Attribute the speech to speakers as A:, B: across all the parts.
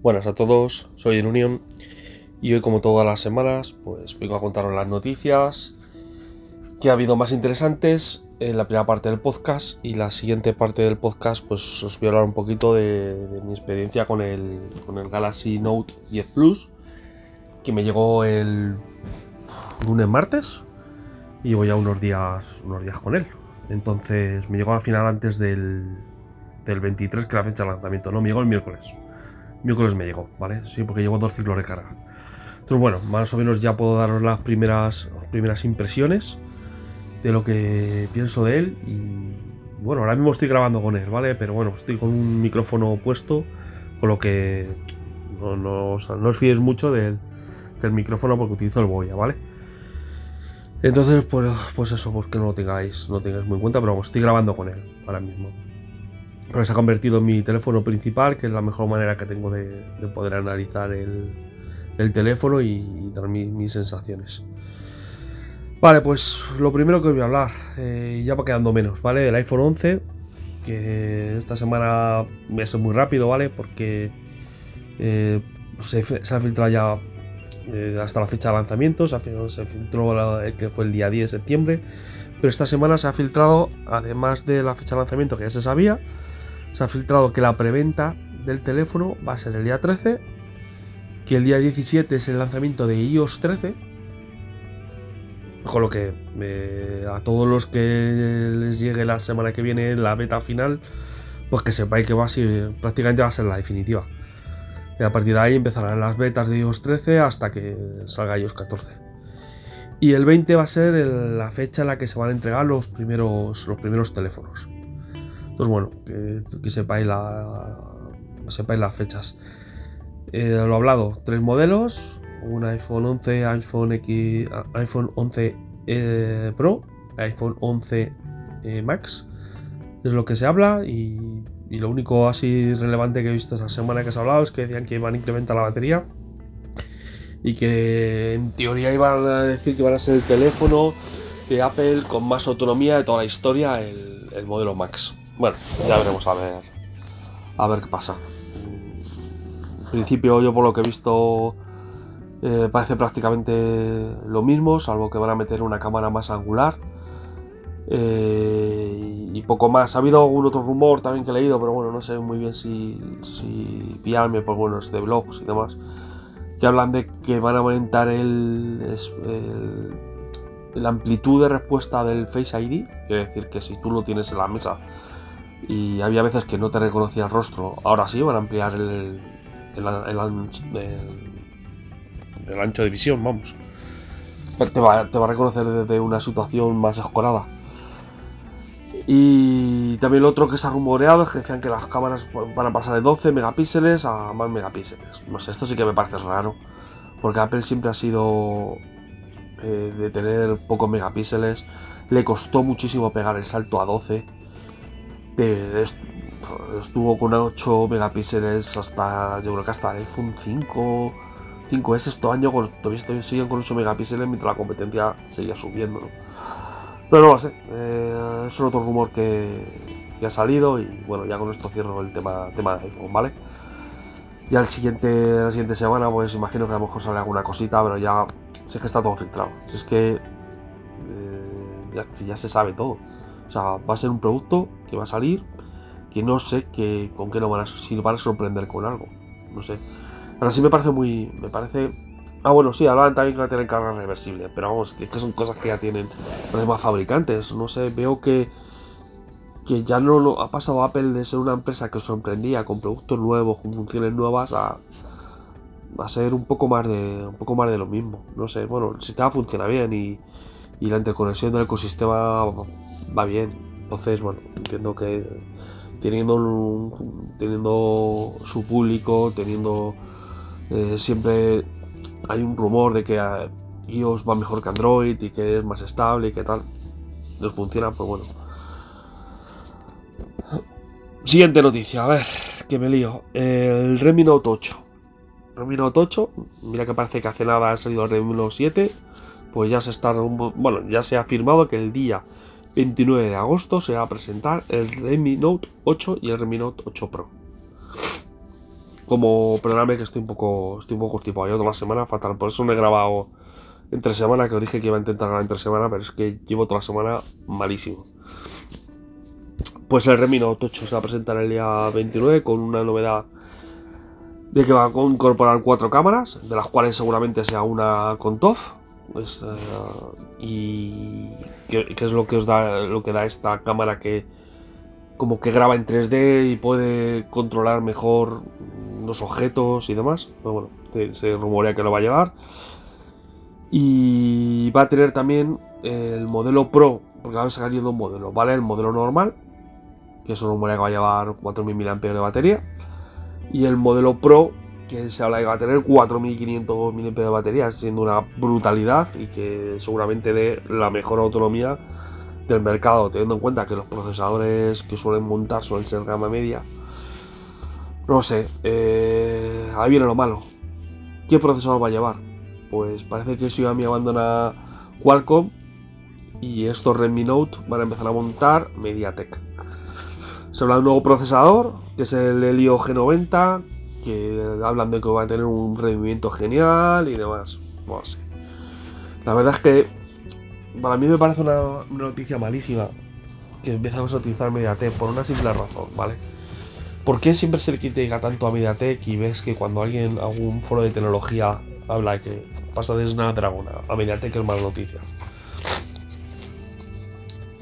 A: Buenas a todos, soy el Unión y hoy como todas las semanas pues vengo a contaros las noticias que ha habido más interesantes en la primera parte del podcast y la siguiente parte del podcast pues os voy a hablar un poquito de, mi experiencia con el, con el Galaxy Note 10 Plus que me llegó el lunes martes y voy a unos días unos días con él. Entonces me llegó al final antes del, del 23 que la fecha de lanzamiento no me llegó el miércoles miércoles me llegó, ¿vale? Sí, porque llevo dos ciclos de carga. Entonces, bueno, más o menos ya puedo daros las primeras, primeras impresiones de lo que pienso de él. Y bueno, ahora mismo estoy grabando con él, ¿vale? Pero bueno, estoy con un micrófono puesto, con lo que no, no, o no os fiéis mucho del, del, micrófono porque utilizo el Boya, ¿vale? Entonces, pues, pues eso, pues que no lo tengáis, no tengáis muy en cuenta, pero estoy grabando con él ahora mismo pero se ha convertido en mi teléfono principal, que es la mejor manera que tengo de, de poder analizar el, el teléfono y, dar mi, mis sensaciones. Vale, pues lo primero que voy a hablar, eh, ya va quedando menos, ¿vale? El iPhone 11, que esta semana voy a ser muy rápido, ¿vale? Porque eh, se, ha filtrado ya eh, hasta la fecha de lanzamiento, se, filtró que fue el día 10 de septiembre, pero esta semana se ha filtrado, además de la fecha de lanzamiento que ya se sabía, se ha filtrado que la preventa del teléfono va a ser el día 13, que el día 17 es el lanzamiento de iOS 13, con lo que eh, a todos los que les llegue la semana que viene la beta final, pues que sepáis que va a ser, prácticamente va a ser la definitiva. Y a partir de ahí empezarán las betas de iOS 13 hasta que salga iOS 14. Y el 20 va a ser la fecha en la que se van a entregar los primeros, los primeros teléfonos. Entonces, bueno, que, sepáis, la, sepáis las fechas. Eh, lo hablado, tres modelos, un iPhone 11, iPhone X, iPhone 11 eh, Pro, iPhone 11 eh, Max. Es lo que se habla y, lo único así relevante que he visto esta semana que se ha hablado es que decían que iban a incrementar la batería y que en teoría iban a decir que van a ser el teléfono de Apple con más autonomía de toda la historia, el modelo Max. Bueno, ya veremos a ver a ver qué pasa. En principio, yo por lo que he visto, eh, parece prácticamente lo mismo, salvo que van a meter una cámara más angular. Eh, y poco más. Ha habido algún otro rumor también que he leído, pero bueno, no sé muy bien si, si fiarme, pues bueno, es de blogs y demás. Que hablan de que van a aumentar el, el, la amplitud de respuesta del Face ID. Quiere decir que si tú lo tienes en la mesa y había veces que no te reconocía el rostro, ahora sí van a ampliar el, el, ancho, el ancho, de visión, vamos. Te va, te va, a reconocer desde una situación más escorada. Y también lo otro que se ha rumoreado es que decían que las cámaras van a pasar de 12 megapíxeles a más megapíxeles. No sé, esto sí que me parece raro. Porque Apple siempre ha sido eh, de tener pocos megapíxeles. Le costó muchísimo pegar el salto a 12 estuvo con 8 megapíxeles hasta, yo creo que hasta iPhone 5, 5S este año, todavía siguen con 8 megapíxeles mientras la competencia seguía subiendo. Pero no lo sé, eh, es otro rumor que, ha salido y bueno, ya con esto cierro el tema, tema de iPhone, ¿vale? Ya el siguiente, la siguiente semana, pues imagino que a lo mejor sale alguna cosita, pero ya sé que está todo filtrado. Si es que eh, ya se sabe todo. O sea, va a ser un producto que va a salir que no sé que, con qué lo van a, si van a sorprender con algo. No sé. Ahora sí me parece muy. Me parece. Ah, bueno, sí, hablaban también que va a tener carga reversible. Pero vamos, que, que son cosas que ya tienen los demás fabricantes. No sé, veo que. Que ya no lo ha pasado Apple de ser una empresa que sorprendía con productos nuevos, con funciones nuevas, a. a ser un poco más de. un poco más de lo mismo. No sé, bueno, el sistema funciona bien y. Y la interconexión del ecosistema va bien. Entonces, bueno, entiendo que teniendo, un, teniendo su público, teniendo Eh, siempre hay un rumor de que eh, iOS va mejor que Android y que es más estable y que tal. No funciona, pues bueno. Siguiente noticia, a ver, que me lío. El Redmi Note 8. Redmi Note 8, mira que parece que hace nada ha salido el Redmi Note 7. Pues ya se está, bueno, ya se ha afirmado que el día 29 de agosto se va a presentar el Redmi Note 8 y el Redmi Note 8 Pro. Como perdóname que estoy un poco estoy un poco constipado, yo toda la semana fatal, por eso no he grabado entre semana, que os dije que iba a intentar grabar entre semana, pero es que llevo toda la semana malísimo. Pues el Redmi Note 8 se va a presentar el día 29 con una novedad de que va a incorporar cuatro cámaras, de las cuales seguramente sea una con TOF. Pues, y que, es lo que os da lo que da esta cámara que como que graba en 3D y puede controlar mejor los objetos y demás. Pues bueno, se rumorea que lo va a llevar. Y va a tener también el modelo Pro, porque va a sacar dos modelos, ¿vale? El modelo normal, que es un rumorea que va a llevar 4.000 mAh de batería. Y el modelo Pro, que se habla de que va a tener 4.500 mAh de batería, siendo una brutalidad y que seguramente dé la mejor autonomía del mercado, teniendo en cuenta que los procesadores que suelen montar suelen ser gama media. No sé, eh, ahí viene lo malo. ¿Qué procesador va a llevar? Pues parece que Xiaomi abandona Qualcomm y estos Redmi Note van a empezar a montar MediaTek. Se habla de un nuevo procesador, que es el Helio G90, que hablan de que va a tener un rendimiento genial y demás. No sé. La verdad es que para mí me parece una, noticia malísima que empezamos a utilizar MediaTek por una simple razón, ¿vale? ¿Por qué siempre se le critica tanto a MediaTek y ves que cuando alguien, algún foro de tecnología habla que pasa de Snapdragon a MediaTek es mala noticia?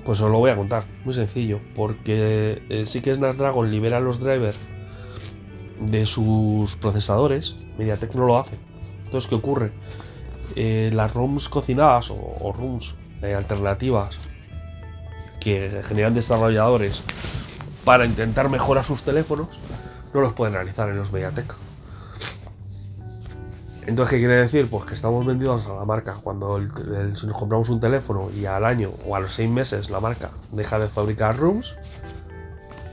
A: Pues os lo voy a contar, muy sencillo, porque eh, sí que Snapdragon libera los drivers de sus procesadores, MediaTek no lo hace. Entonces, ¿qué ocurre? Eh, las ROMs cocinadas o, ROMs eh, alternativas que generan desarrolladores para intentar mejorar sus teléfonos, no los pueden realizar en los Mediatek. Entonces, ¿qué quiere decir? Pues que estamos vendidos a la marca. Cuando si nos compramos un teléfono y al año o a los seis meses la marca deja de fabricar ROMs,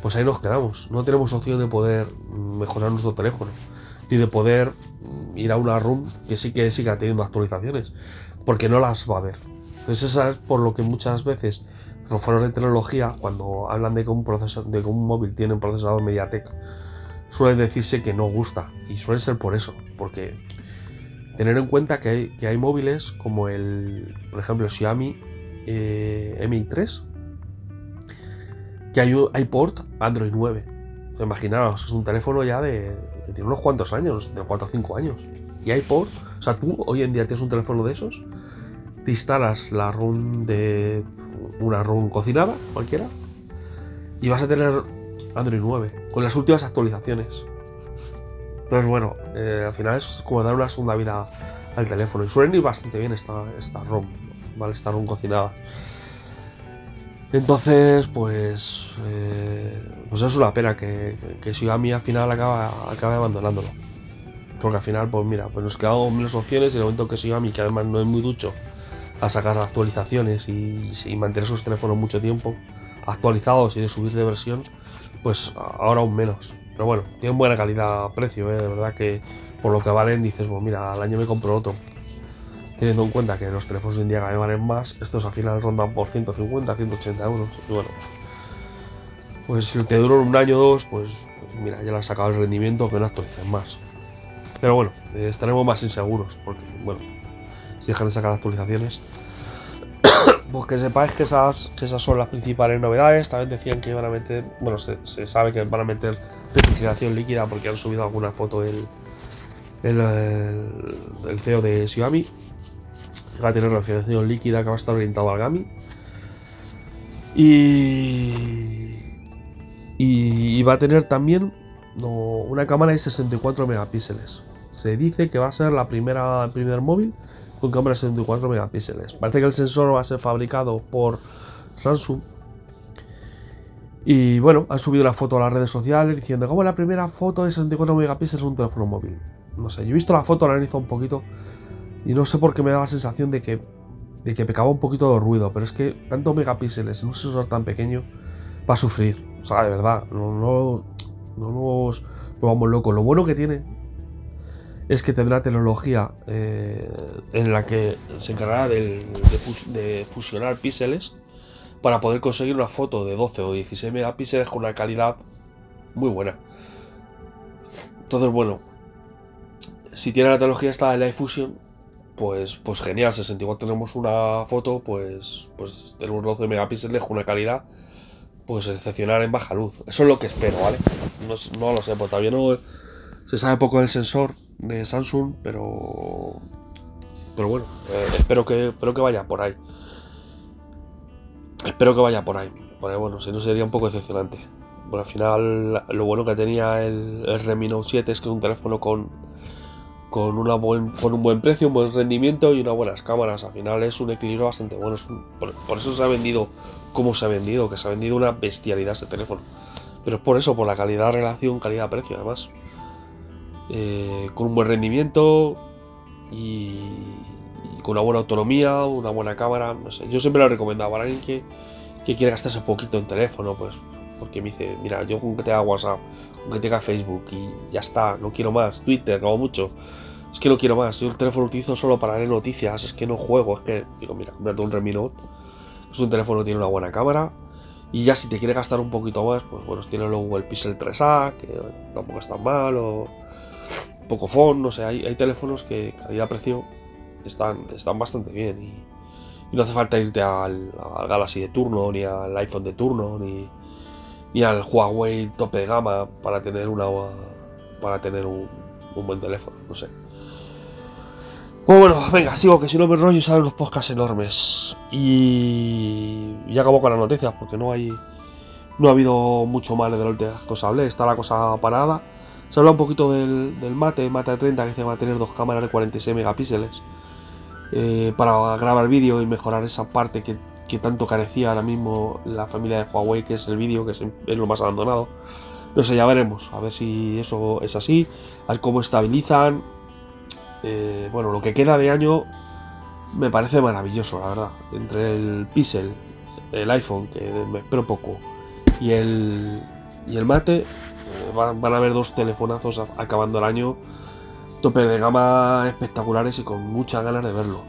A: pues ahí nos quedamos. No tenemos opción de poder mejorar nuestro teléfono, ni de poder ir a una ROM que sí que siga teniendo actualizaciones, porque no las va a ver. Entonces, eso es por lo que muchas veces los foros de tecnología, cuando hablan de que un, procesador, de que un móvil tiene un procesador MediaTek, suele decirse que no gusta, y suele ser por eso, porque tener en cuenta que hay, que hay móviles como el, por ejemplo, Xiaomi eh, Mi 3, que hay, hay port Android 9. imaginaros, es un teléfono ya de que tiene unos cuantos años, de 4 o 5 años. Y hay port, o sea, tú hoy en día tienes un teléfono de esos, te instalas la ROM de una ROM cocinada, cualquiera, y vas a tener Android 9 con las últimas actualizaciones. Entonces, bueno, eh, al final es como dar una segunda vida al teléfono. Y suelen ir bastante bien esta, esta ROM, ¿vale? Esta ROM cocinada. Entonces, pues, eh, pues es una pena que, que, Xiaomi al final acaba, abandonándolo. Porque al final, pues mira, pues nos quedamos menos opciones y en el momento que Xiaomi, que además no es muy ducho a sacar actualizaciones y, y mantener sus teléfonos mucho tiempo actualizados y de subir de versión, pues ahora aún menos. Pero bueno, tienen buena calidad-precio, ¿eh? de verdad que por lo que valen dices, bueno, mira, al año me compro otro. Teniendo en cuenta que los teléfonos hoy en valen más, estos al final rondan por 150, 180 euros. Y bueno, pues si te duran un año o dos, pues, pues, mira, ya le has sacado el rendimiento que no actualicen más. Pero bueno, eh, estaremos más inseguros, porque bueno, si dejan de sacar actualizaciones, pues que sepáis que esas, que esas son las principales novedades. También decían que iban a meter, bueno, se, sabe que van a meter refrigeración líquida porque han subido alguna foto el, el, CEO de Xiaomi. Va a tener refrigeración líquida que va a estar orientado al Gami. Y, y, va a tener también una cámara de 64 megapíxeles. Se dice que va a ser la primera, el primer móvil con cámara de 64 megapíxeles. Parece que el sensor va a ser fabricado por Samsung. Y bueno, han subido la foto a las redes sociales diciendo como la primera foto de 64 megapíxeles en un teléfono móvil. no sé, yo he visto la foto, la analizado un poquito y no sé por qué me da la sensación de que, de que pecaba un poquito de ruido, pero es que tanto megapíxeles en un sensor tan pequeño va a sufrir. O sea, de verdad, no, no, no nos pongamos locos. Lo bueno que tiene es que tendrá tecnología eh, en la que se encargará de, de, fusionar píxeles para poder conseguir una foto de 12 o 16 megapíxeles con una calidad muy buena. Entonces, bueno, si tiene la tecnología esta de Live Fusion, pues, pues genial. 64 tenemos una foto, pues, pues tenemos 12 megapíxeles con una calidad pues excepcional en baja luz. Eso es lo que espero, ¿vale? No, no lo sé, pues todavía no se sabe poco del sensor de Samsung, pero pero bueno, eh, espero que espero que vaya por ahí. Espero que vaya por ahí. Porque bueno, si no sería un poco decepcionante. Bueno, al final lo bueno que tenía el, el Redmi Note 7 es que es un teléfono con con, una buen, con un buen precio, un buen rendimiento y unas buenas cámaras. Al final es un equilibrio bastante bueno. por, eso se ha vendido como se ha vendido, que se ha vendido una bestialidad ese teléfono. Pero es por eso, por la calidad de relación, calidad-precio además. Eh, con un buen rendimiento y, con una buena autonomía, una buena cámara. No sé, yo siempre lo he recomendado para alguien que, que quiere gastarse poquito en teléfono, pues porque me dice, mira, yo con que tenga WhatsApp, con que tenga Facebook y ya está, no quiero más, Twitter, como mucho. Es que no quiero más, yo el teléfono lo utilizo solo para leer noticias, es que no juego, es que, digo, mira, comprate un Redmi Note, es un teléfono que tiene una buena cámara, y ya si te quieres gastar un poquito más, pues bueno, tiene luego el Pixel 3A, que tampoco es tan mal, o Pocophone, no sé, hay, hay teléfonos que calidad-precio están, están bastante bien, y, no hace falta irte al, al Galaxy de turno, ni al iPhone de turno, ni y al Huawei tope de gama para tener una para tener un, buen teléfono, no sé. Pues bueno, venga, sigo que si no me rollo salen los podcasts enormes. Y ya acabo con las noticias porque no hay no ha habido mucho más de lo que os hablé, está la cosa parada. Se habla un poquito del, mate, mate 30 que se va a tener dos cámaras de 46 megapíxeles eh, para grabar vídeo y mejorar esa parte que tanto carecía ahora mismo la familia de Huawei, que es el vídeo, que es, lo más abandonado. No sé, ya veremos, a ver si eso es así, a ver cómo estabilizan. Eh, bueno, lo que queda de año me parece maravilloso, la verdad. Entre el Pixel, el iPhone, que me espero poco, y el, y el Mate, eh, van, a haber dos telefonazos acabando el año, tope de gama espectaculares y con muchas ganas de verlo.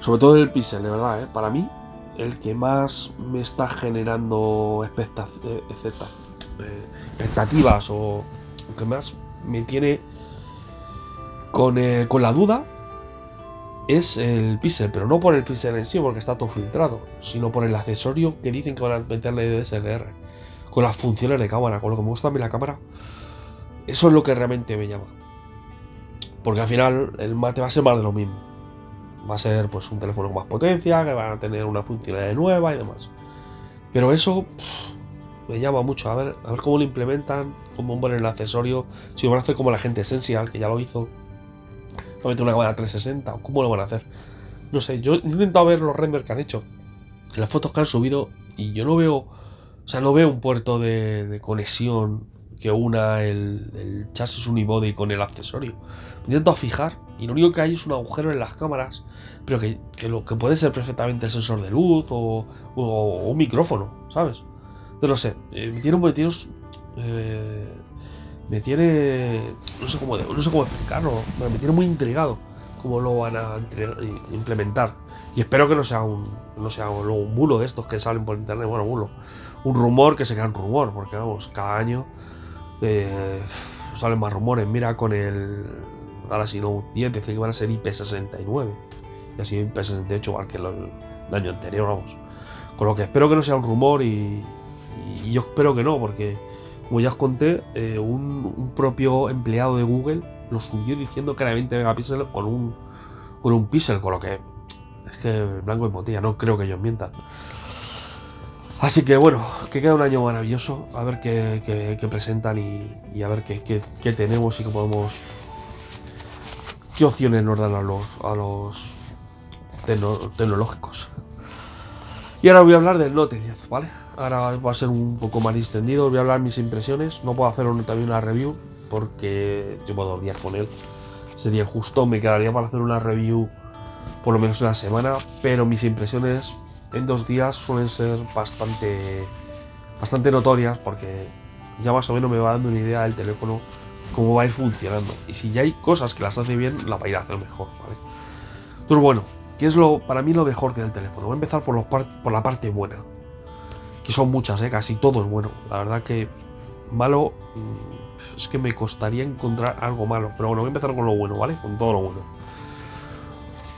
A: Sobre todo el Pixel, de verdad, ¿eh? para mí el que más me está generando expectativas o que más me tiene con, eh, con, la duda es el pixel, pero no por el pixel en sí, porque está todo filtrado, sino por el accesorio que dicen que van a meterle de DSLR, con las funciones de cámara, con lo que me gusta a mí la cámara. Eso es lo que realmente me llama. Porque al final el mate va a ser más de lo mismo va a ser pues un teléfono con más potencia, que van a tener una funcionalidad nueva y demás. Pero eso me llama mucho a ver, a ver cómo lo implementan, cómo ponen el accesorio, si lo van a hacer como la gente Essential, que ya lo hizo, va una cámara 360, o cómo lo van a hacer. No sé, yo he intentado ver los renders que han hecho, las fotos que han subido, y yo no veo, o sea, no veo un puerto de, conexión que una el, el chasis unibody con el accesorio. Me intento fijar y lo único que hay es un agujero en las cámaras, pero que, lo que puede ser perfectamente el sensor de luz o, un micrófono, ¿sabes? No sé, eh, tiene tiene, eh, me tiene no sé cómo no sé cómo explicarlo, me tiene muy intrigado cómo lo van a implementar. Y espero que no sea un no sea un bulo de estos que salen por internet, bueno, bulo, un rumor que se queda un rumor, porque vamos, cada año eh, salen más rumores. Mira con el Galaxy Note 10 dice que van a ser IP69 y así IP68 igual que el, año anterior, vamos. Con lo que espero que no sea un rumor y, yo espero que no, porque como ya os conté, eh, un, propio empleado de Google lo subió diciendo que era 20 megapíxeles con un, con un píxel, con lo que es que blanco y botella, no creo que ellos mientan. Así que bueno, que queda un año maravilloso, a ver qué, presentan y, a ver qué, qué, tenemos y qué podemos qué opciones nos dan a los, a los tecnológicos. Y ahora voy a hablar del Note 10, ¿vale? Ahora va a ser un poco más extendido, voy a hablar mis impresiones, no puedo hacer también una review, porque llevo dos días con él. Sería justo, me quedaría para hacer una review por lo menos una semana, pero mis impresiones en dos días suelen ser bastante, bastante notorias porque ya más o menos me va dando una idea del teléfono cómo va a ir funcionando. Y si ya hay cosas que las hace bien, la va a ir a hacer mejor. Entonces, bueno, ¿qué es lo para mí lo mejor que del teléfono? Voy a empezar por, los por la parte buena. Que son muchas, ¿eh? casi todo es bueno. La verdad que malo mm, es que me costaría encontrar algo malo. Pero bueno, voy a empezar con lo bueno, ¿vale? Con todo lo bueno.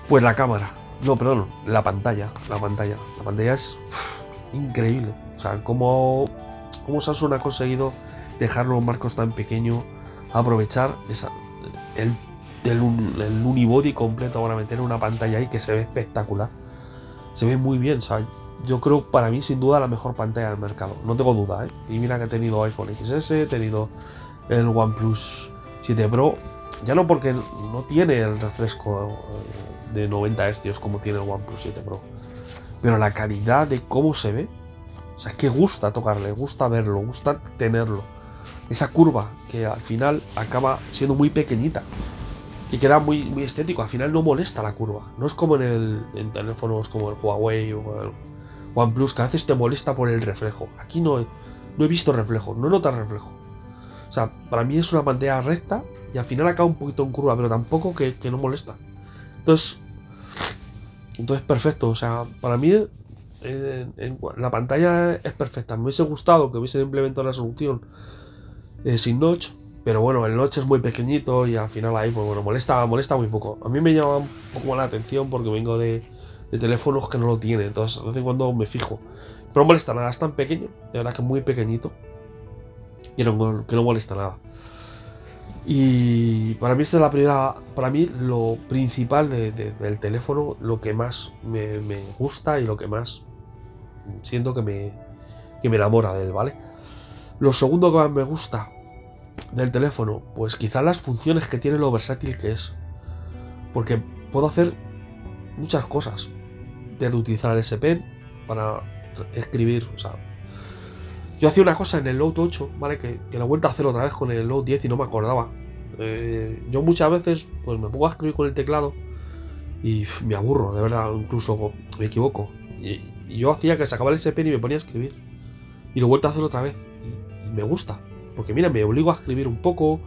A: Pues la cámara. No, perdón, la pantalla. La pantalla. La pantalla es increíble. O sea, cómo, Samsung ha conseguido dejar los marcos tan pequeños, aprovechar esa, el, el, unibody completo para meter una pantalla ahí que se ve espectacular. Se ve muy bien, sea, yo creo para mí sin duda la mejor pantalla del mercado, no tengo duda, ¿eh? Y mira que he tenido iPhone XS, he tenido el OnePlus 7 Pro, ya no porque no tiene el refresco eh, de 90 Hz como tiene el OnePlus 7 Pro, pero la calidad de cómo se ve, o sea, es que gusta tocarle, gusta verlo, gusta tenerlo. Esa curva que al final acaba siendo muy pequeñita, que queda muy, muy estético, al final no molesta la curva. No es como en, el, en teléfonos como el Huawei o el OnePlus, que a veces te molesta por el reflejo. Aquí no he, no he visto reflejo, no nota reflejo. O sea, para mí es una pantalla recta y al final acaba un poquito en curva, pero tampoco que, no molesta. Entonces, entonces perfecto. O sea, para mí la pantalla es perfecta. Me hubiese gustado que hubiesen implementado la solución eh, sin notch, pero bueno, el notch es muy pequeñito y al final ahí, pues bueno, molesta, molesta muy poco. A mí me llama un poco la atención porque vengo de, de teléfonos que no lo tienen. Entonces, de vez en cuando me fijo. Pero no molesta nada, es tan pequeño, de verdad que muy pequeñito. Que no, que no molesta nada. Y para mí esta es la primera, para mí lo principal del teléfono, lo que más me, gusta y lo que más siento que me, que me enamora de él, ¿vale? Lo segundo que más me gusta del teléfono, pues quizás las funciones que tiene lo versátil que es. Porque puedo hacer muchas cosas. Desde utilizar el S Pen para escribir, o sea. Yo hacía una cosa en el Note 8, ¿vale? Que, que la vuelta a hacer otra vez con el Note 10 y no me acordaba. Eh, yo muchas veces, pues me pongo a escribir con el teclado y me aburro, de verdad, incluso me equivoco. Y, yo hacía que sacaba el S Pen y me ponía a escribir. Y lo vuelto a hacer otra vez. Y me gusta. Porque mira, me obligo a escribir un poco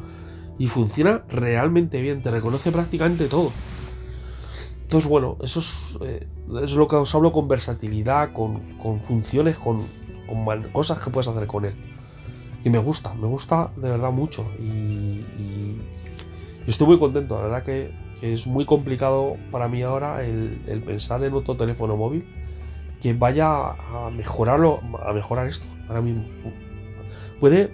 A: y funciona realmente bien, te reconoce prácticamente todo. Entonces, bueno, eso es, eh, es, lo que os hablo con versatilidad, con, funciones, con, cosas que puedes hacer con él. Y me gusta, me gusta de verdad mucho. Y, estoy muy contento, la verdad que, que, es muy complicado para mí ahora el, el, pensar en otro teléfono móvil que vaya a mejorarlo, a mejorar esto. Ahora mismo. Puede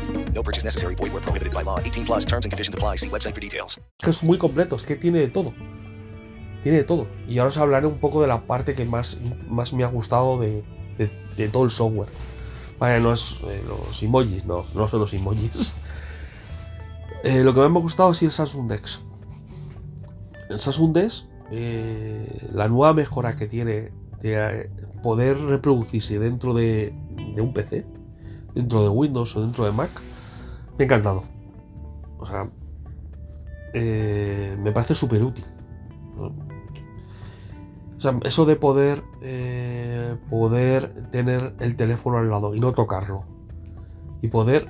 A: No purchase necessary. Void where prohibited by law. 18 plus terms and conditions apply. See website for details. Es muy completo, es que tiene de todo. Tiene de todo. Y ahora os hablaré un poco de la parte que más, más me ha gustado de, de, todo el software. Vale, no es eh, los emojis, no, no son los emojis. eh, lo que más me ha gustado es el Samsung Dex. El Samsung Dex, eh, la nueva mejora que tiene de poder reproducirse dentro de, de un PC, dentro de Windows o dentro de Mac, me ha encantado. O sea, eh, me parece súper útil. O sea, eso de poder, eh, poder tener el teléfono al lado y no tocarlo. Y poder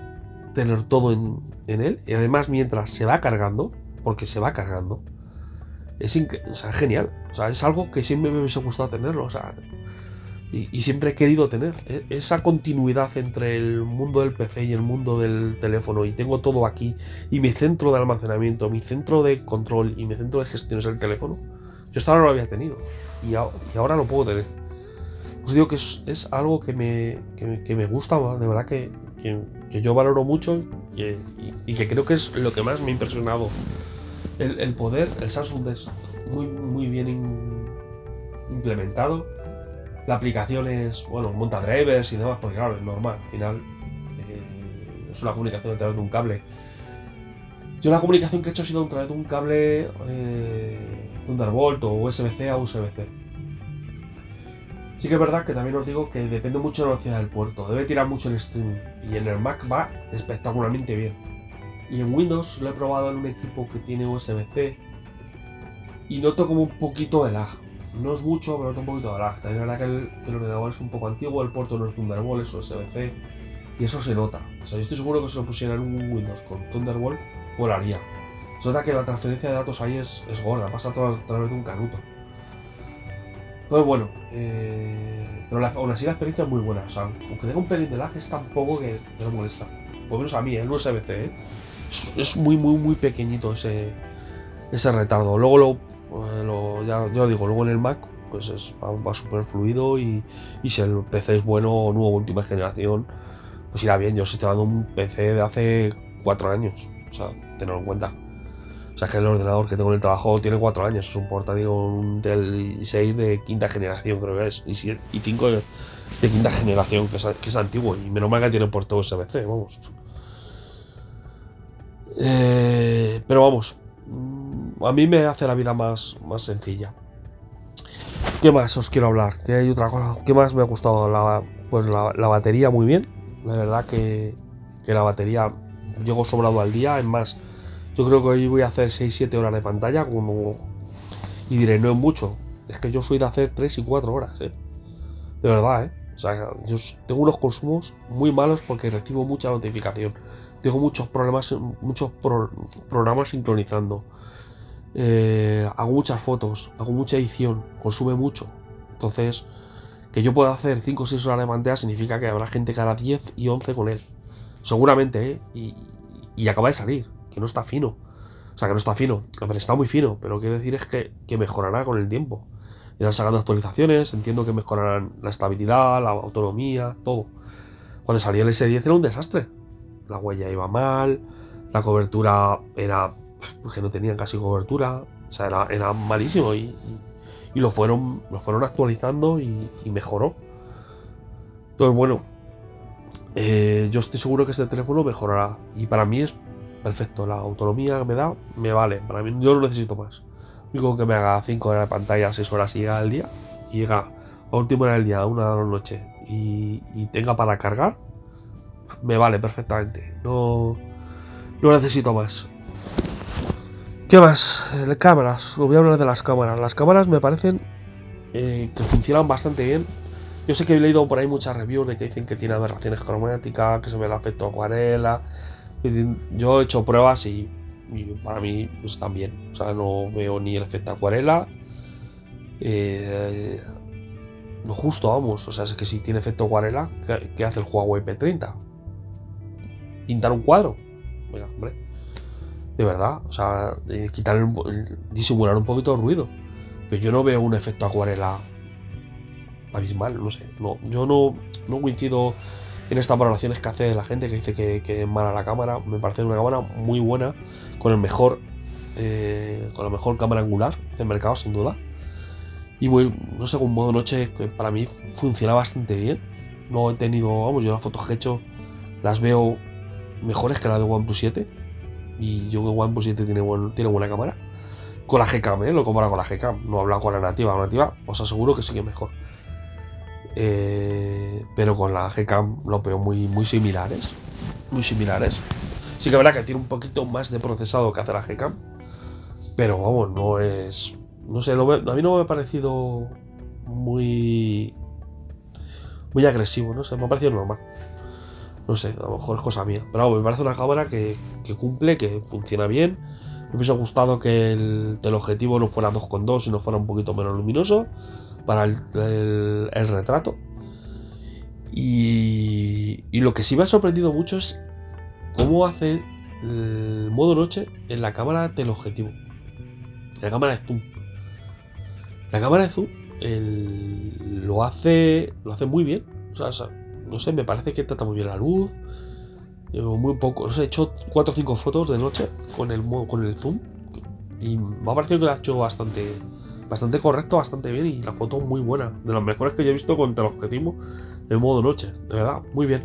A: tener todo en, en él. Y además, mientras se va cargando, porque se va cargando, es genial. O sea, es algo que siempre me hubiese gustado tenerlo. O sea, y, siempre he querido tener e, esa continuidad entre el mundo del PC y el mundo del teléfono y tengo todo aquí y mi centro de almacenamiento, mi centro de control y mi centro de gestión es el teléfono. Yo hasta ahora no lo había tenido y, ahora lo puedo tener. Os digo que es, algo que me, que, me gusta, de verdad que, que yo valoro mucho y, que creo que es lo que más me ha impresionado el, poder, el Samsung es muy, muy bien implementado. La aplicación es, bueno, monta drivers y demás, porque claro, es normal, al final eh, es una comunicación a través de un cable. Yo la comunicación que he hecho ha sido a través de un cable eh, Thunderbolt o USB-C a USB-C. Sí que es verdad que también os digo que depende mucho de la velocidad del puerto, debe tirar mucho el streaming y en el Mac va espectacularmente bien. Y en Windows lo he probado en un equipo que tiene USB-C y noto como un poquito de lag. No es mucho, pero noto un poquito de lag. También es verdad que el, que el ordenador es un poco antiguo, el puerto no es Thunderbolt, es USB-C y eso se nota. O sea, yo estoy seguro que si lo pusieran un Windows con Thunderbolt, volaría. Se nota que la transferencia de datos ahí es, es gorda, pasa a tra- a través de un canuto. Entonces, bueno, eh, pero la- aún así la experiencia es muy buena. O sea, aunque tenga un pelín de lag, es tan poco que, no molesta. Por menos a mí, el USB-C, ¿eh? es, es muy, muy, muy pequeñito ese, ese retardo. Luego, lo, eh, lo- ya, ya digo, luego en el Mac, pues es, va, súper fluido y, y si el PC es bueno nuevo, última generación, pues irá bien. Yo estoy dando un PC de hace cuatro años, o sea, tenerlo en cuenta. O sea, que el ordenador que tengo en el trabajo tiene cuatro años, es un portátil Dell 6 de quinta generación, creo que es, y 5 de, de quinta generación, que es, que es antiguo, y menos mal que tiene puerto USB-C, vamos. Eh, pero vamos, a mí me hace la vida más, más sencilla. ¿Qué más os quiero hablar? ¿Qué hay otra cosa? ¿Qué más me ha gustado? La, pues la, la batería muy bien. La verdad que, que la batería llego sobrado al día. Es más, yo creo que hoy voy a hacer 6-7 horas de pantalla. Y diré, no es mucho. Es que yo soy de hacer 3 y 4 horas. ¿eh? De verdad, ¿eh? O sea, yo tengo unos consumos muy malos porque recibo mucha notificación. Tengo muchos problemas, muchos pro- programas sincronizando. Eh, hago muchas fotos, hago mucha edición, consume mucho. Entonces, que yo pueda hacer 5 o 6 horas de pantalla significa que habrá gente que hará 10 y 11 con él. Seguramente, ¿eh? Y, y acaba de salir, que no está fino. O sea, que no está fino. A ver, está muy fino, pero quiero decir es que, que mejorará con el tiempo. Irán sacando actualizaciones, entiendo que mejorarán la estabilidad, la autonomía, todo. Cuando salió el S10 era un desastre. La huella iba mal, la cobertura era que no tenían casi cobertura, o sea, era, era malísimo y, lo, fueron, lo fueron actualizando y, mejoró. Entonces, bueno, eh, yo estoy seguro que este teléfono mejorará y para mí es perfecto. La autonomía que me da me vale, para mí yo no necesito más. Único que me haga 5 horas de pantalla, 6 horas y llega al día y llega a última hora del día, a una de la noche y, y tenga para cargar, me vale perfectamente. No, no necesito más. ¿Qué más? Eh, cámaras. Voy a hablar de las cámaras. Las cámaras me parecen eh, que funcionan bastante bien. Yo sé que he leído por ahí muchas reviews de que dicen que tiene aberraciones cromáticas, que se ve el efecto acuarela. Yo he hecho pruebas y, y para mí pues, están bien. O sea, no veo ni el efecto acuarela. Eh, lo justo, vamos. O sea, es que si tiene efecto acuarela, ¿qué, qué hace el Huawei P30? ¿Pintar un cuadro? Venga, hombre. De verdad. O sea, quitar disimular un poquito el ruido. Pero yo no veo un efecto acuarela abismal, no sé. No, yo no, no coincido en estas valoraciones que hace la gente que dice que, es mala la cámara. Me parece una cámara muy buena, con el mejor. eh, con la mejor cámara angular del mercado, sin duda. Y muy, no sé, con modo noche para mí funciona bastante bien. No he tenido, vamos, yo las fotos que he hecho las veo mejores que la de OnePlus 7. Y yo que OnePlus 7 tiene, buen- tiene buena cámara. Con la Gcam, ¿eh? Lo comparo con la Gcam. No he hablado con la nativa. La nativa os aseguro que es mejor. Eh, pero con la Gcam lo veo muy, muy similares. Muy similares. Sí que es verdad que tiene un poquito más de procesado que hace la Gcam. Pero vamos, no es. No sé, a mí no me ha parecido muy. Muy agresivo, no sé, me ha parecido normal. No sé, a lo mejor es cosa mía. Pero me parece una cámara que, cumple, que funciona bien. Me hubiese gustado que el teleobjetivo no fuera 2,2 y no fuera un poquito menos luminoso para el, el- el retrato. Y, y lo que sí me ha sorprendido mucho es cómo hace el modo noche en la cámara teleobjetivo. En la cámara de zoom. La cámara de zoom el- lo hace lo hace muy bien. O sea, no sé, me parece que trata muy bien la luz. Llevo muy poco. O sea, he hecho 4 o 5 fotos de noche con el con el zoom. Y me ha parecido que lo ha hecho bastante, bastante correcto, bastante bien y la foto muy buena. De las mejores que yo he visto con teleobjetivo en modo noche. De verdad, muy bien.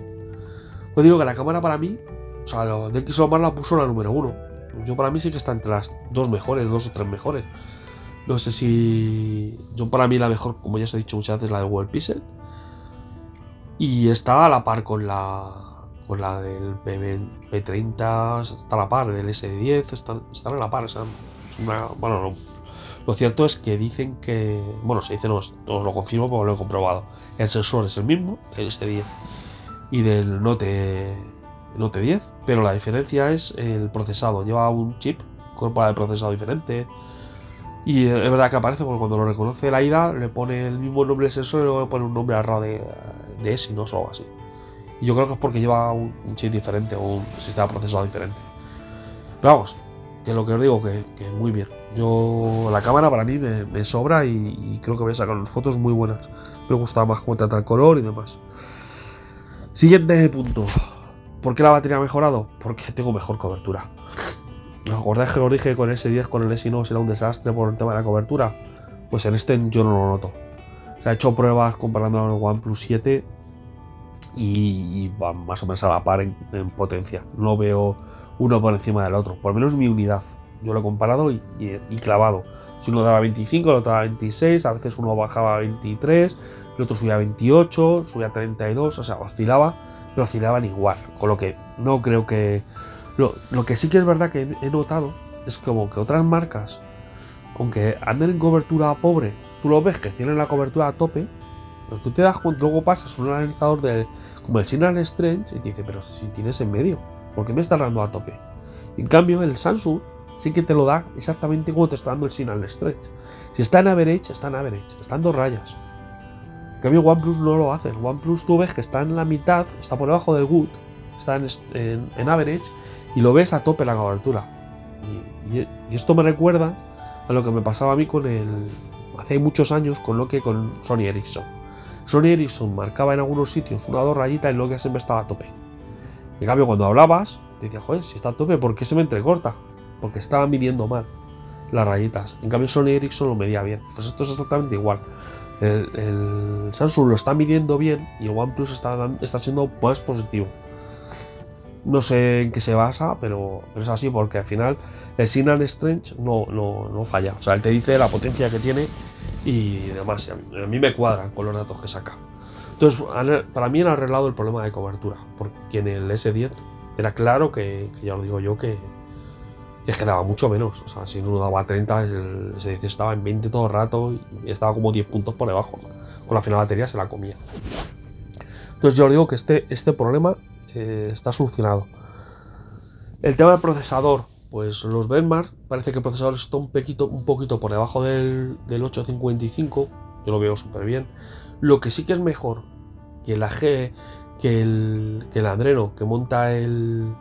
A: Pues digo que la cámara para mí, o sea, lo de Xomar la puso la número uno. Yo para mí sí que está entre las dos mejores, dos o tres mejores. No sé si. Yo para mí la mejor, como ya os he dicho muchas veces, la de Google Pixel. Y está a la par con la. Con la del P, 30 está a la par del S10, están, están a la par. es una, bueno, no, lo cierto es que dicen que. Bueno, se dice, no, lo confirmo porque lo he comprobado. El sensor es el mismo del S10 y del Note, Note 10, pero la diferencia es el procesado. Lleva un chip corporal de procesado diferente. Y es verdad que aparece porque cuando lo reconoce la IDA le pone el mismo nombre del sensor y luego le pone un nombre al de, de Exynos o algo así. Y yo creo que es porque lleva un, chip diferente o un sistema procesado diferente. Pero vamos, que lo que os digo, que, que muy bien. Yo, la cámara para mí me, sobra y, creo que voy a sacar fotos muy buenas. Me gusta más cómo trata el color y demás. Siguiente punto. ¿Por qué la batería ha mejorado? Porque tengo mejor cobertura. ¿Os acordáis que os dije con ese 10 con el S9 era un desastre por el tema de la cobertura? Pues en este yo no lo noto. Se ha hecho pruebas comparando con el OnePlus 7 y, va más o menos a la par en, potencia. No veo uno por encima del otro, por lo menos mi unidad. Yo lo he comparado y, clavado. Si uno daba 25, el otro daba 26, a veces uno bajaba a 23, el otro subía a 28, subía a 32, o sea, oscilaba, pero oscilaban igual. Con lo que no creo que. Lo, que sí que es verdad que he notado es como que otras marcas, aunque anden en cobertura pobre, tú lo ves que tienen la cobertura a tope, pero tú te das cuenta, luego pasas un analizador de, como el Signal Strange y te dice, pero si tienes en medio, ¿por qué me estás dando a tope? En cambio, el Samsung sí que te lo da exactamente como te está dando el Signal Stretch. Si está en average, está en average, está en dos rayas. En cambio, OnePlus no lo hace. OnePlus tú ves que está en la mitad, está por debajo del good, está en, average y lo ves a tope la cobertura. Y, esto me recuerda a lo que me pasaba a mí con el. hace muchos años con lo que con Sony Ericsson. Sony Ericsson marcaba en algunos sitios una o dos rayitas y lo que siempre estaba a tope. En cambio, cuando hablabas, decía, joder, si está a tope, ¿por qué se me entrecorta? porque estaba midiendo mal las rayitas. En cambio, Sony Ericsson lo medía bien. Pues esto es exactamente igual. El, Samsung lo está midiendo bien y el OnePlus está, está siendo más positivo. No sé en qué se basa, pero, es así porque al final el Signal Strange no, no, falla. O sea, él te dice la potencia que tiene y demás. a, mí, me cuadran con los datos que saca. Entonces, para mí han arreglado el problema de cobertura, porque en el S10 era claro que ya os digo yo, que, y es que daba mucho menos. O sea, si uno daba 30, el S10 estaba en 20 todo el rato y estaba como 10 puntos por debajo. Con la final batería se la comía. Entonces yo digo que este, este problema eh, está solucionado. El tema del procesador, pues los benchmark, parece que el procesador está un poquito, por debajo del, del 855. Yo lo veo súper bien. Lo que sí que es mejor que la G, que el, que el Adreno que monta el,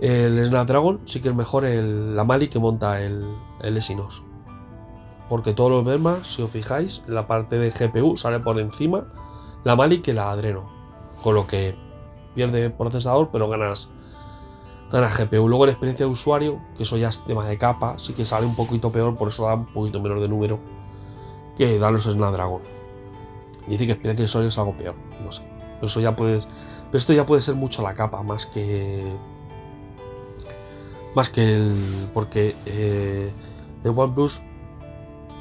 A: el Snapdragon sí que es mejor el, la Mali que monta el, el Exynos. Porque todos los benchmarks, si os fijáis, la parte de GPU sale por encima la Mali que la Adreno. Con lo que pierde procesador, pero ganas, ganas GPU. Luego en experiencia de usuario, que eso ya es tema de capa, sí que sale un poquito peor, por eso da un poquito menos de número que dan los Snapdragon. Dice que experiencia de usuario es algo peor, no sé. Pero eso ya puedes. Pero esto ya puede ser mucho la capa, más que más que el. porque eh, el OnePlus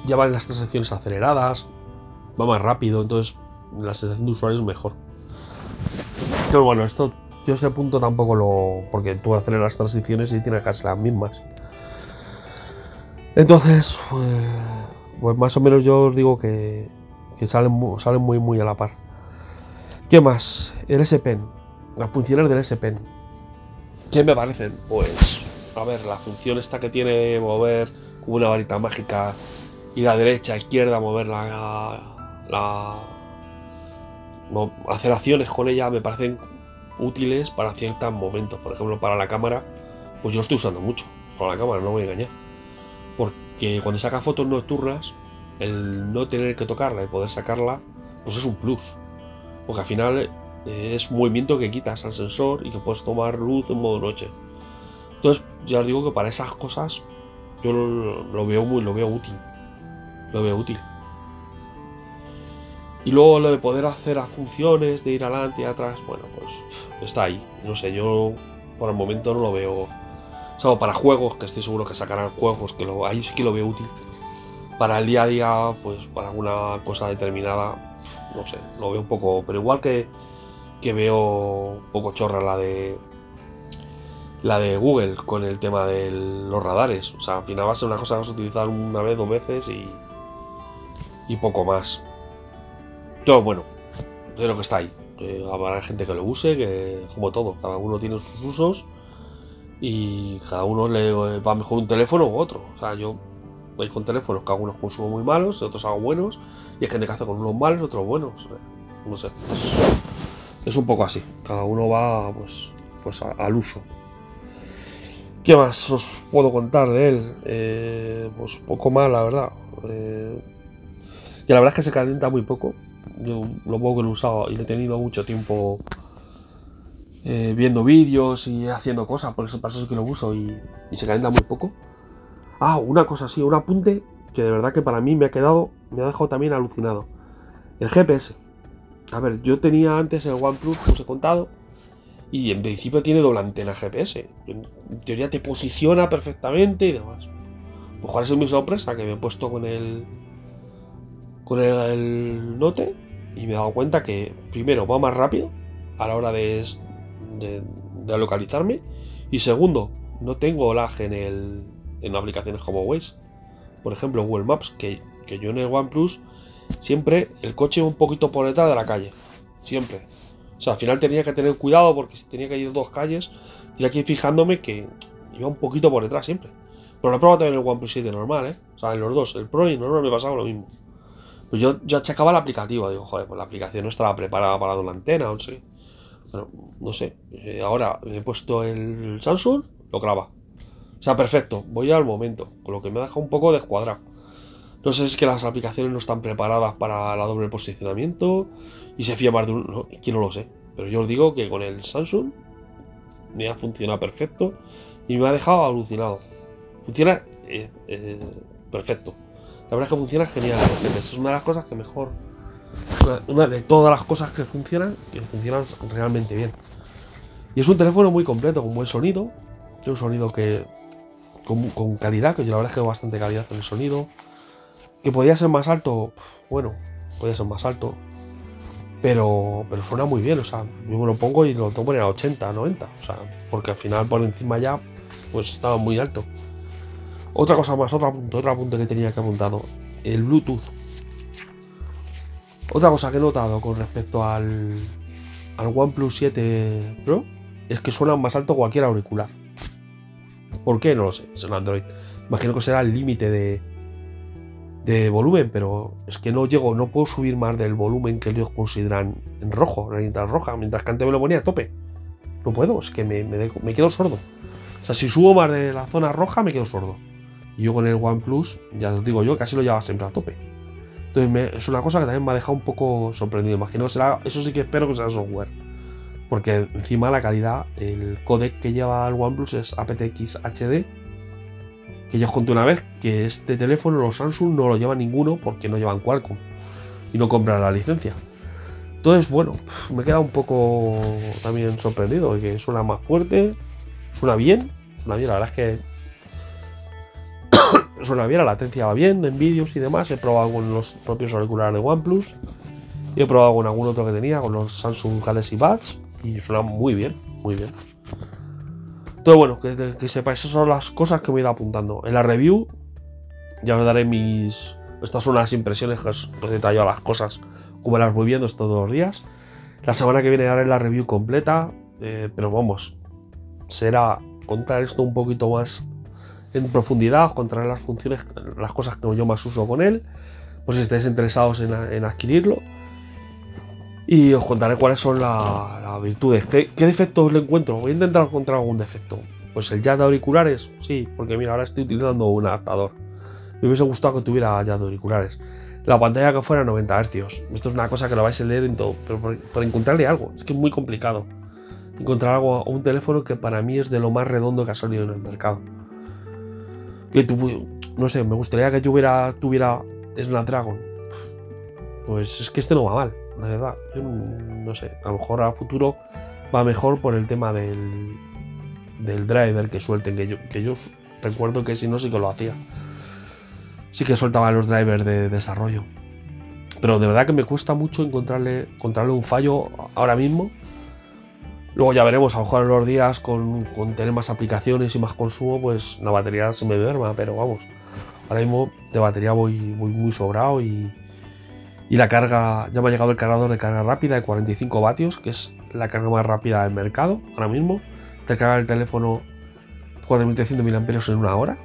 A: ya va en las transacciones aceleradas, va más rápido, entonces la sensación de usuario es mejor. Pero bueno, esto yo ese punto tampoco lo. porque tú aceleras las transiciones y tienes casi las mismas. Entonces, pues, pues, más o menos yo os digo que, que salen, salen muy, muy a la par. ¿Qué más? El S Pen. Las funciones del S Pen. ¿Qué me parecen? Pues a ver, la función esta que tiene mover una varita mágica y la derecha, izquierda, mover la, la hacer acciones con ella me parecen útiles para ciertos momentos. Por ejemplo, para la cámara, pues yo lo estoy usando mucho. Para la cámara, no voy a engañar. Porque cuando saca fotos nocturnas, el no tener que tocarla y poder sacarla, pues es un plus. Porque al final eh, es movimiento que quitas al sensor y que puedes tomar luz en modo noche. Entonces, ya os digo que para esas cosas Yo lo, lo veo muy, lo veo útil. Lo veo útil. Y luego lo de poder hacer a funciones, de ir adelante y atrás, bueno, pues está ahí. No sé, yo por el momento no lo veo. Salvo para juegos, que estoy seguro que sacarán juegos, que lo, ahí sí que lo veo útil. Para el día a día, pues para alguna cosa determinada, no sé, lo veo un poco. Pero igual que, que veo un poco chorra la de. La de Google con el tema de los radares. O sea, al final va a ser una cosa que vas a utilizar una vez, dos veces y. Y poco más. Todo bueno. Yo creo que está ahí. Habrá gente que lo use, que como todo, cada uno tiene sus usos y cada uno le va mejor un teléfono u otro. O sea, yo voy con teléfonos que algunos consumo muy malos, otros hago buenos, y hay gente que hace con unos malos, otros buenos. No sé. Es, un poco así. Cada uno va pues, pues al uso. ¿Qué más os puedo contar de él? Eh, pues poco más, la verdad. Eh, y la verdad es que se calienta muy poco. Yo lo poco que lo he usado y le he tenido mucho tiempo eh, viendo vídeos y haciendo cosas, por eso, para eso es que lo uso y, se calienta muy poco. Ah, una cosa así, un apunte que de verdad que para mí me ha quedado, me ha dejado también alucinado. El GPS. A ver, yo tenía antes el OnePlus, como os he contado, y en principio tiene doble antena GPS. En teoría te posiciona perfectamente y demás. Pues cuál es mi sorpresa, que me he puesto con el con el, Note y me he dado cuenta que primero va más rápido a la hora de localizarme y segundo, no tengo lag en, el, en aplicaciones como Waze. Por ejemplo, Google Maps, que, que yo en el OnePlus siempre el coche un poquito por detrás de la calle. Siempre. O sea, al final tenía que tener cuidado porque si tenía que ir dos calles, tenía que ir fijándome que iba un poquito por detrás siempre. Pero lo he probado también en el OnePlus 7 normal, ¿eh? O sea, en los dos, el Pro y el normal me pasaba lo mismo. Pues yo, yo achacaba la aplicativa, digo, joder, pues la aplicación no estaba preparada para una antena, o sé. Pero, no sé. eh, ahora he puesto el Samsung, lo graba. O sea, perfecto, voy al momento, con lo que me deja un poco descuadrado. No sé si es que las aplicaciones no están preparadas para la doble posicionamiento y se fía más de uno, que no lo sé. Pero yo os digo que con el Samsung me ha funcionado perfecto y me ha dejado alucinado. Funciona eh, eh, perfecto. La verdad es que funciona genial. Es una de las cosas que mejor. Una, de todas las cosas que funcionan, que funcionan realmente bien. Y es un teléfono muy completo, con buen sonido. Tiene un sonido que. Con, calidad, que yo la verdad es que tengo bastante calidad en el sonido. Que podía ser más alto. Bueno, podía ser más alto. Pero, pero suena muy bien, o sea, yo me lo pongo y lo tengo que poner a 80, 90, o sea, porque al final por encima ya, pues estaba muy alto. Otra cosa más, otro apunte, otro apunte que tenía que apuntado, el Bluetooth. Otra cosa que he notado con respecto al, al OnePlus 7 Pro es que suena más alto cualquier auricular. ¿Por qué? No lo sé, es un Android. Imagino que será el límite de, de volumen, pero es que no llego, no puedo subir más del volumen que ellos consideran en rojo, en la roja, mientras que antes me lo ponía a tope. No puedo, es que me, me me quedo sordo. O sea, si subo más de la zona roja, me quedo sordo. Yo con el OnePlus, ya os digo yo, casi lo llevaba siempre a tope. Entonces es una cosa que también me ha dejado un poco sorprendido. Imagino será, eso sí que espero que sea software. Porque encima la calidad, el codec que lleva el OnePlus es aptX HD. Que yo os conté una vez que este teléfono, los Samsung, no lo lleva ninguno porque no llevan Qualcomm. Y no compran la licencia. Entonces, bueno, me he quedado un poco también sorprendido. Que suena más fuerte, suena bien. Suena bien, la verdad es que suena bien, la latencia va bien en vídeos y demás. He probado con los propios auriculares de OnePlus. Y he probado con algún otro que tenía, con los Samsung Galaxy Buds. Y suena muy bien, muy bien. Entonces, bueno, que, sepáis, esas son las cosas que me he ido apuntando. En la review ya os daré mis... Estas son las impresiones que os, he detallado las cosas como las voy viendo estos dos días. La semana que viene haré la review completa, eh, pero vamos, será contar esto un poquito más en profundidad, os contaré las funciones, las cosas que yo más uso con él, pues si estáis interesados en, adquirirlo. Y os contaré cuáles son la- las virtudes. ¿Qué, ¿Qué defectos le encuentro? Voy a intentar encontrar algún defecto. Pues el jack de auriculares, sí, porque mira, ahora estoy utilizando un adaptador. Me hubiese gustado que tuviera jack de auriculares. La pantalla que fuera 90 Hz. Esto es una cosa que lo vais a leer en todo, pero por, por encontrarle algo. Es que es muy complicado. Encontrar algo, un teléfono que para mí es de lo más redondo que ha salido en el mercado. No sé, me gustaría que tuviera, tuviera Snapdragon. Pues es que este no va mal, la verdad. No sé, a lo mejor a futuro va mejor por el tema del, del driver que suelten, que yo, que yo recuerdo que si no sí que lo hacía. Sí que soltaba los drivers de desarrollo. Pero de verdad que me cuesta mucho encontrarle, encontrarle un fallo ahora mismo. Luego ya veremos, a lo mejor en los días con, tener más aplicaciones y más consumo, pues la batería se me duerma, pero vamos, ahora mismo de batería voy, muy sobrado y, y, la carga, ya me ha llegado el cargador de carga rápida de 45 vatios, que es la carga más rápida del mercado ahora mismo. Te carga el teléfono 4300 mAh en una hora,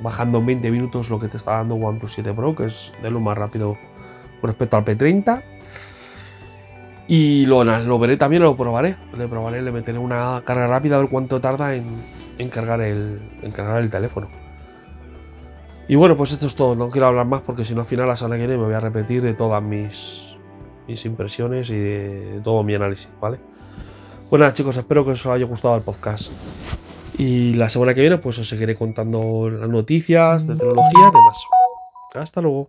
A: bajando en 20 minutos lo que te está dando OnePlus 7 Pro, que es de lo más rápido con respecto al P30. Y lo, lo, veré también, lo probaré. Le probaré, le meteré una carga rápida a ver cuánto tarda en, en, cargar, el, en el teléfono. Y bueno, pues esto es todo. No quiero hablar más porque si no al final la semana que viene me voy a repetir de todas mis, mis impresiones y de, todo mi análisis, ¿vale? Bueno, nada, chicos, espero que os haya gustado el podcast. Y la semana que viene pues os seguiré contando las noticias de tecnología y demás. Hasta luego.